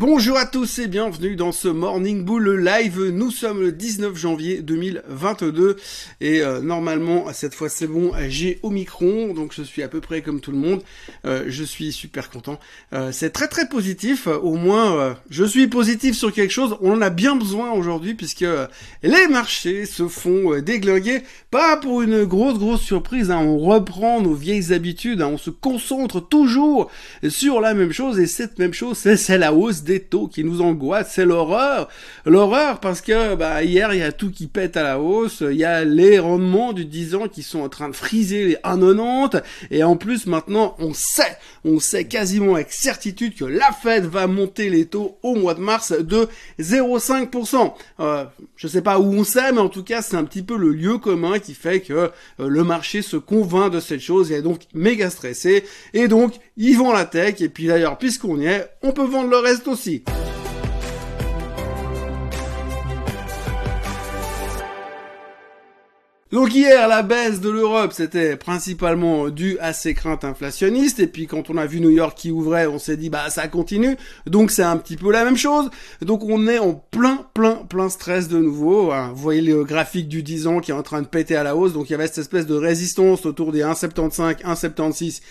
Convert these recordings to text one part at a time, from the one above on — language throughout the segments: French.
Bonjour à tous et bienvenue dans ce Morning Bull Live. Nous sommes le 19 janvier 2022 et euh, normalement cette fois c'est bon, j'ai Omicron donc je suis à peu près comme tout le monde. Euh, je suis super content. Euh, c'est très très positif. Au moins je suis positif sur quelque chose. On en a bien besoin aujourd'hui puisque les marchés se font déglinguer. Pas pour une grosse grosse surprise. Hein. On reprend nos vieilles habitudes. Hein. On se concentre toujours sur la même chose et cette même chose c'est la hausse des taux qui nous angoissent, c'est l'horreur. L'horreur parce que bah, hier, il y a tout qui pète à la hausse, il y a les rendements du 10 ans qui sont en train de friser les 1,90 et en plus maintenant, on sait, on sait quasiment avec certitude que la Fed va monter les taux au mois de mars de 0,5%. Euh, je sais pas où on sait, mais en tout cas, c'est un petit peu le lieu commun qui fait que euh, le marché se convainc de cette chose et est donc méga stressé et donc ils vont la tech et puis d'ailleurs, puisqu'on y est, on peut vendre le reste aussi. Donc hier, la baisse de l'Europe, c'était principalement dû à ces craintes inflationnistes. Et puis quand on a vu New York qui ouvrait, on s'est dit, bah ça continue. Donc c'est un petit peu la même chose. Donc on est en plein, plein, plein stress de nouveau. Hein. Vous voyez le graphique du 10 ans qui est en train de péter à la hausse. Donc il y avait cette espèce de résistance autour des 1,75, 1,76.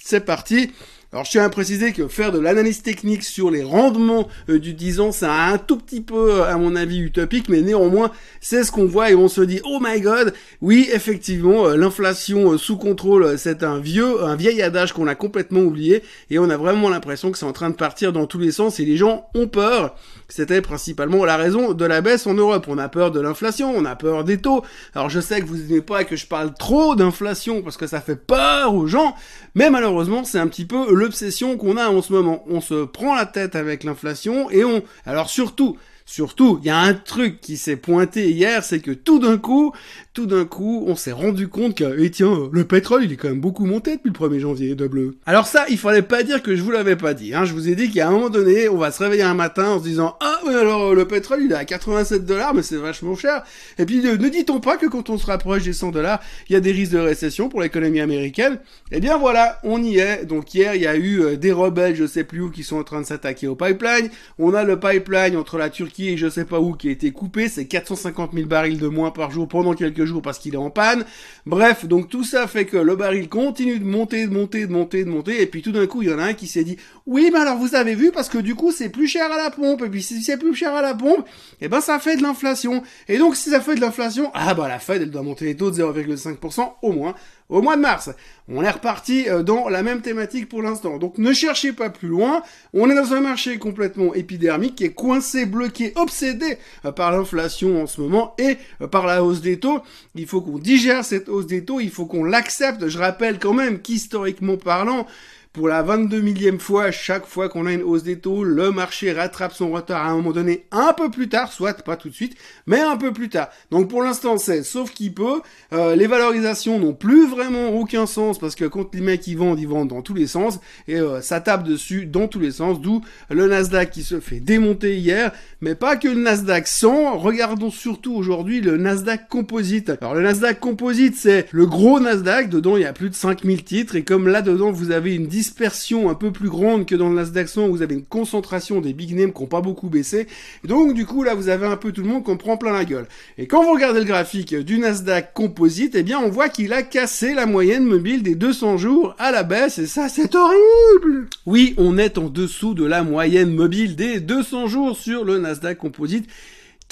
C'est parti. Alors je tiens à préciser que faire de l'analyse technique sur les rendements euh, du 10 ans, c'est un tout petit peu, euh, à mon avis, utopique, mais néanmoins, c'est ce qu'on voit et on se dit, oh my god, oui, effectivement, euh, l'inflation sous contrôle, c'est un vieux, un vieil adage qu'on a complètement oublié et on a vraiment l'impression que c'est en train de partir dans tous les sens et les gens ont peur. C'était principalement la raison de la baisse en Europe. On a peur de l'inflation, on a peur des taux. Alors je sais que vous n'aimez pas que je parle trop d'inflation parce que ça fait peur aux gens, mais malheureusement, c'est un petit peu l'obsession qu'on a en ce moment. On se prend la tête avec l'inflation et on... Alors surtout, Surtout, il y a un truc qui s'est pointé hier, c'est que tout d'un coup, tout d'un coup, on s'est rendu compte que, eh tiens, le pétrole, il est quand même beaucoup monté depuis le 1er janvier, de bleu. Alors ça, il fallait pas dire que je vous l'avais pas dit, hein. Je vous ai dit qu'à un moment donné, on va se réveiller un matin en se disant, ah, mais alors, le pétrole, il est à 87 dollars, mais c'est vachement cher. Et puis, ne, dit-on pas que quand on se rapproche des 100 dollars, il y a des risques de récession pour l'économie américaine? Eh bien, voilà, on y est. Donc hier, il y a eu euh, des rebelles, je sais plus où, qui sont en train de s'attaquer au pipeline. On a le pipeline entre la Turquie et je sais pas où qui a été coupé. C'est 450 000 barils de moins par jour pendant quelques jours parce qu'il est en panne. Bref, donc tout ça fait que le baril continue de monter, de monter, de monter, de monter, et puis tout d'un coup, il y en a un qui s'est dit, oui, mais alors vous avez vu, parce que du coup, c'est plus cher à la pompe, et puis si c'est plus cher à la pompe, eh ben ça fait de l'inflation. Et donc, si ça fait de l'inflation, ah bah la Fed, elle doit monter les taux de 0,5% au moins au mois de mars. On est reparti euh, dans la même thématique pour l'instant. Donc ne cherchez pas plus loin. On est dans un marché complètement épidermique qui est coincé, bloqué, obsédé euh, par l'inflation en ce moment et euh, par la hausse des taux. Il faut qu'on digère cette hausse des taux, il faut qu'on l'accepte. Je rappelle quand même qu'historiquement parlant, pour la 22 millième fois, chaque fois qu'on a une hausse des taux, le marché rattrape son retard à un moment donné un peu plus tard, soit pas tout de suite, mais un peu plus tard. Donc pour l'instant c'est sauf qu'il peut. Euh, les valorisations n'ont plus vraiment aucun sens parce que quand les mecs ils vendent, ils vendent dans tous les sens et euh, ça tape dessus dans tous les sens. D'où le Nasdaq qui se fait démonter hier, mais pas que le Nasdaq 100. Regardons surtout aujourd'hui le Nasdaq Composite. Alors le Nasdaq Composite c'est le gros Nasdaq. Dedans il y a plus de 5000 titres et comme là dedans vous avez une dispersion un peu plus grande que dans le Nasdaq 100 où vous avez une concentration des big names qui n'ont pas beaucoup baissé. donc du coup là vous avez un peu tout le monde qu'on prend plein la gueule. Et quand vous regardez le graphique du Nasdaq Composite, eh bien on voit qu'il a cassé la moyenne mobile des 200 jours à la baisse et ça c'est horrible. Oui, on est en dessous de la moyenne mobile des 200 jours sur le Nasdaq Composite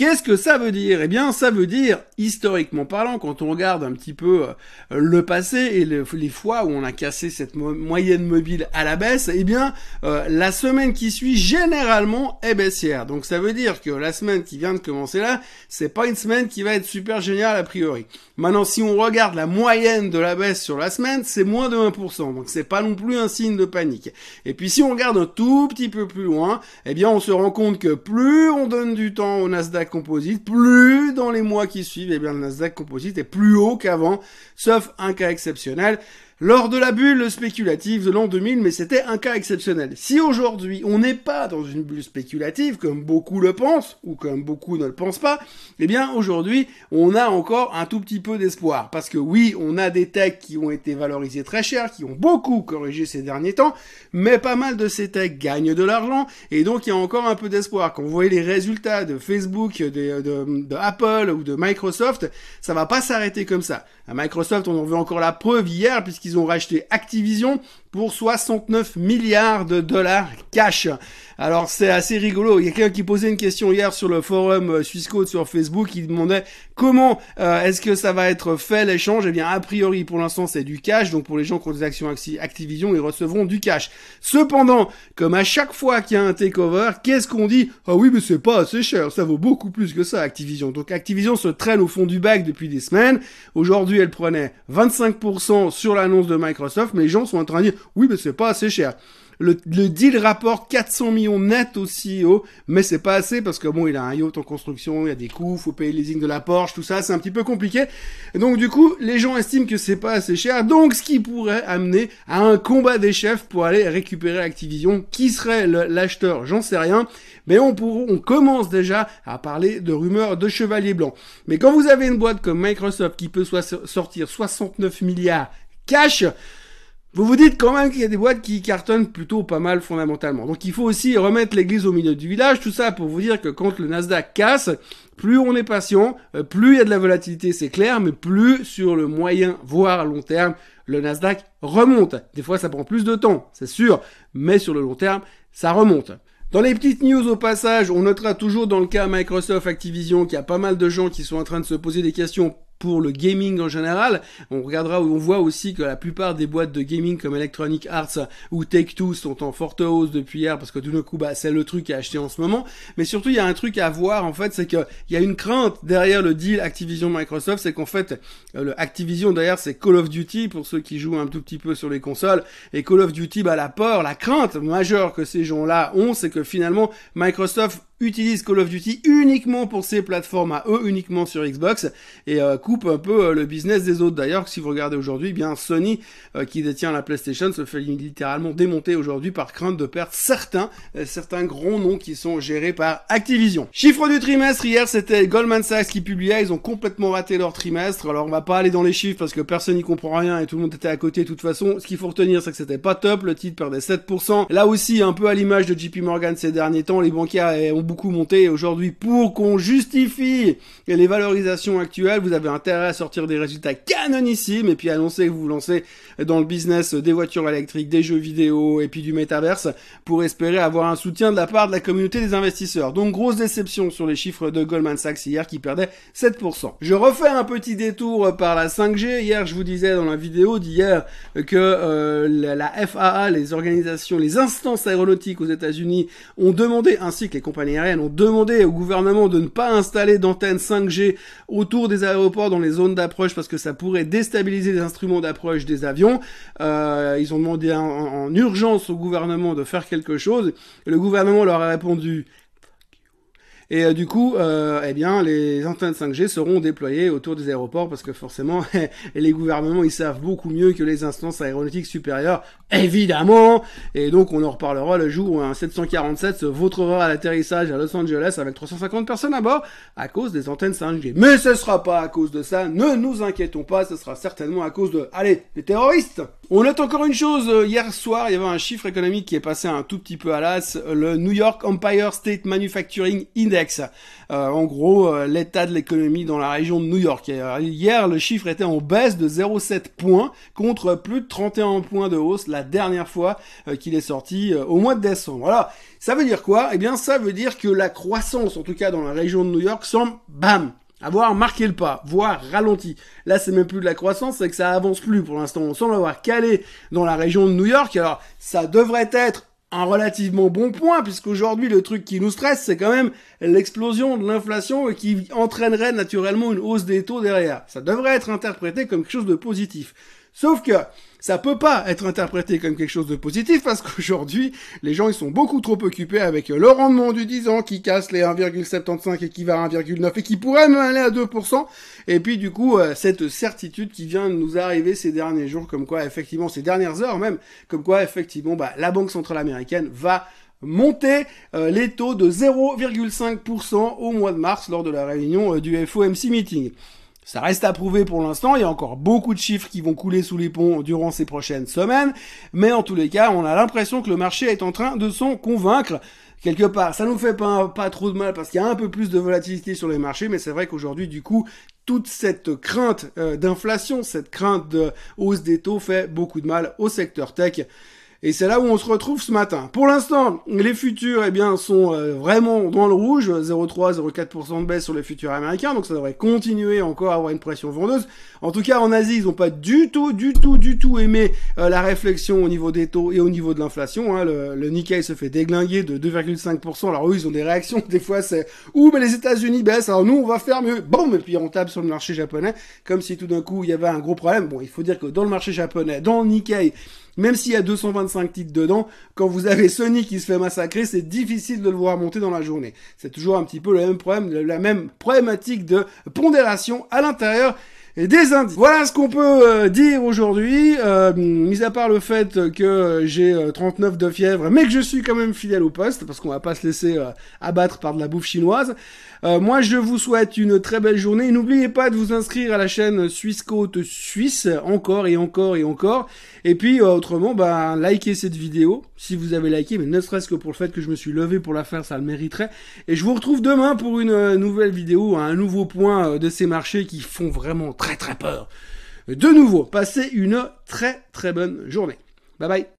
Qu'est-ce que ça veut dire? Eh bien, ça veut dire, historiquement parlant, quand on regarde un petit peu euh, le passé et les fois où on a cassé cette moyenne mobile à la baisse, eh bien, euh, la semaine qui suit, généralement, est baissière. Donc, ça veut dire que la semaine qui vient de commencer là, c'est pas une semaine qui va être super géniale a priori. Maintenant, si on regarde la moyenne de la baisse sur la semaine, c'est moins de 1%. Donc, c'est pas non plus un signe de panique. Et puis, si on regarde un tout petit peu plus loin, eh bien, on se rend compte que plus on donne du temps au Nasdaq Composite, plus dans les mois qui suivent, eh bien, le Nasdaq Composite est plus haut qu'avant, sauf un cas exceptionnel. Lors de la bulle spéculative de l'an 2000, mais c'était un cas exceptionnel. Si aujourd'hui on n'est pas dans une bulle spéculative, comme beaucoup le pensent, ou comme beaucoup ne le pensent pas, eh bien aujourd'hui on a encore un tout petit peu d'espoir. Parce que oui, on a des techs qui ont été valorisés très cher, qui ont beaucoup corrigé ces derniers temps, mais pas mal de ces techs gagnent de l'argent, et donc il y a encore un peu d'espoir. Quand vous voyez les résultats de Facebook, de, Apple ou de Microsoft, ça va pas s'arrêter comme ça. À Microsoft, on en veut encore la preuve hier, puisqu'ils ont racheté Activision pour 69 milliards de dollars cash. Alors c'est assez rigolo. Il y a quelqu'un qui posait une question hier sur le forum euh, Swissquote sur Facebook. Il demandait comment euh, est-ce que ça va être fait l'échange? Eh bien a priori pour l'instant c'est du cash. Donc pour les gens qui ont des actions Activision, ils recevront du cash. Cependant, comme à chaque fois qu'il y a un takeover, qu'est-ce qu'on dit? Ah oui mais c'est pas assez cher. Ça vaut beaucoup plus que ça Activision. Donc Activision se traîne au fond du bac depuis des semaines. Aujourd'hui elle prenait 25% sur l'annonce de Microsoft, mais les gens sont en train de dire oui, mais c'est pas assez cher. Le, deal rapporte 400 millions net au CEO, mais c'est pas assez parce que bon, il a un yacht en construction, il y a des coûts, faut payer les leasing de la Porsche, tout ça, c'est un petit peu compliqué. donc du coup, les gens estiment que c'est pas assez cher, donc ce qui pourrait amener à un combat des chefs pour aller récupérer Activision. Qui serait l'acheteur? J'en sais rien, mais on, on commence déjà à parler de rumeurs de chevalier blanc. Mais quand vous avez une boîte comme Microsoft qui peut soit sortir 69 milliards cash, vous vous dites quand même qu'il y a des boîtes qui cartonnent plutôt pas mal fondamentalement. Donc il faut aussi remettre l'église au milieu du village, tout ça pour vous dire que quand le Nasdaq casse, plus on est patient, euh, plus il y a de la volatilité, c'est clair, mais plus sur le moyen, voire long terme, le Nasdaq remonte. Des fois ça prend plus de temps, c'est sûr, mais sur le long terme, ça remonte. Dans les petites news au passage, on notera toujours dans le cas Microsoft Activision qu'il y a pas mal de gens qui sont en train de se poser des questions pour le gaming en général. On regardera on voit aussi que la plupart des boîtes de gaming comme Electronic Arts ou Take-Two sont en forte hausse depuis hier parce que tout d'un coup, bah, c'est le truc à acheter en ce moment. Mais surtout, il y a un truc à voir, en fait, c'est qu'il y a une crainte derrière le deal Activision-Microsoft, c'est qu'en fait, euh, le Activision derrière, c'est Call of Duty pour ceux qui jouent un tout petit peu sur les consoles. Et Call of Duty, bah, la peur, la crainte majeure que ces gens-là ont, c'est que finalement, Microsoft utilise Call of Duty uniquement pour ses plateformes à eux, uniquement sur Xbox, et euh, coupe un peu euh, le business des autres. D'ailleurs, si vous regardez aujourd'hui, eh bien Sony, euh, qui détient la PlayStation, se fait littéralement démonter aujourd'hui par crainte de perdre certains, certains gros noms qui sont gérés par Activision. Chiffre du trimestre, hier c'était Goldman Sachs qui publiait, ils ont complètement raté leur trimestre, alors on va pas aller dans les chiffres parce que personne n'y comprend rien et tout le monde était à côté de toute façon. Ce qu'il faut retenir, c'est que c'était pas top, le titre perdait 7%. Là aussi, un peu à l'image de JP Morgan ces derniers temps, les banquiers ont beaucoup monté aujourd'hui pour qu'on justifie les valorisations actuelles. Vous avez intérêt à sortir des résultats canonissimes et puis annoncer que vous vous lancez dans le business des voitures électriques, des jeux vidéo et puis du métaverse pour espérer avoir un soutien de la part de la communauté des investisseurs. Donc grosse déception sur les chiffres de Goldman Sachs hier qui perdait 7%. Je refais un petit détour par la 5G. Hier, je vous disais dans la vidéo d'hier que euh, la FAA, les organisations, les instances aéronautiques aux États-Unis ont demandé ainsi que les compagnies ont demandé au gouvernement de ne pas installer d'antennes 5G autour des aéroports dans les zones d'approche parce que ça pourrait déstabiliser les instruments d'approche des avions. Euh, ils ont demandé en, urgence au gouvernement de faire quelque chose. le gouvernement leur a répondu et euh, du coup, euh, eh les antennes 5G seront déployées autour des aéroports parce que forcément, les gouvernements, ils savent beaucoup mieux que les instances aéronautiques supérieures, évidemment. Et donc, on en reparlera le jour où un 747 se vautrera à l'atterrissage à Los Angeles avec 350 personnes à bord à cause des antennes 5G. Mais ce sera pas à cause de ça, ne nous inquiétons pas, ce sera certainement à cause de, allez, les terroristes. On note encore une chose, euh, hier soir, il y avait un chiffre économique qui est passé un tout petit peu à l'as, le New York Empire State Manufacturing Index. Euh, en gros, euh, l'état de l'économie dans la région de New York. hier, le chiffre était en baisse de 0,7 points contre plus de 31 points de hausse dernière fois qu'il est sorti au mois de décembre. Voilà. Ça veut dire quoi? Eh bien, ça veut dire que la croissance, en tout cas dans la région de New York, semble, bam, avoir marqué le pas, voire ralenti. Là, c'est même plus de la croissance, c'est que ça avance plus pour l'instant. On semble avoir calé dans la région de New York. Alors, ça devrait être un relativement bon point, puisqu'aujourd'hui, le truc qui nous stresse, c'est quand même l'explosion de l'inflation et qui entraînerait naturellement une hausse des taux derrière. Ça devrait être interprété comme quelque chose de positif. Sauf que, ça peut pas être interprété comme quelque chose de positif parce qu'aujourd'hui, les gens ils sont beaucoup trop occupés avec le rendement du 10 ans qui casse les 1,75 et qui va à 1,9 et qui pourrait même aller à 2%. Et puis du coup, euh, cette certitude qui vient de nous arriver ces derniers jours, comme quoi effectivement, ces dernières heures même, comme quoi effectivement, bah, la Banque Centrale Américaine va monter euh, les taux de 0,5% au mois de mars lors de la réunion euh, du FOMC meeting. Ça reste à prouver pour l'instant, il y a encore beaucoup de chiffres qui vont couler sous les ponts durant ces prochaines semaines, mais en tous les cas, on a l'impression que le marché est en train de s'en convaincre quelque part. Ça nous fait pas, pas trop de mal parce qu'il y a un peu plus de volatilité sur les marchés, mais c'est vrai qu'aujourd'hui, du coup, toute cette crainte euh, d'inflation, cette crainte de hausse des taux fait beaucoup de mal au secteur tech. Et c'est là où on se retrouve ce matin. Pour l'instant, les futurs, eh bien, sont euh, vraiment dans le rouge, 0,3-0,4% de baisse sur les futurs américains, donc ça devrait continuer encore à avoir une pression vendeuse. En tout cas, en Asie, ils n'ont pas du tout, du tout, du tout aimé euh, la réflexion au niveau des taux et au niveau de l'inflation. Hein. Le, le, Nikkei se fait déglinguer de 2,5%. Alors eux, ils ont des réactions. Des fois, c'est ouh, mais les États-Unis baissent. Alors nous, on va faire mieux. Boum, et puis on tape sur le marché japonais, comme si tout d'un coup il y avait un gros problème. Bon, il faut dire que dans le marché japonais, dans le Nikkei, même s'il y a 225 titres dedans, quand vous avez Sony qui se fait massacrer, c'est difficile de le voir monter dans la journée. C'est toujours un petit peu le même problème, la même problématique de pondération à l'intérieur des indices. Voilà ce qu'on peut euh, dire aujourd'hui, euh, mis à part le fait que j'ai 39 euh, de fièvre, mais que je suis quand même fidèle au poste, parce qu'on va pas se laisser abattre par de la bouffe chinoise. moi, je vous souhaite une très belle journée. N'oubliez pas de vous inscrire à la chaîne Suisse Côte Suisse, encore et encore et encore. Et puis, autrement, bah, likez cette vidéo, si vous avez liké, mais ne serait-ce que pour le fait que je me suis levé pour la faire, ça le mériterait. Et je vous retrouve demain pour une nouvelle vidéo, un nouveau point de ces marchés qui font vraiment très très peur. De nouveau, passez une très très bonne journée. Bye bye.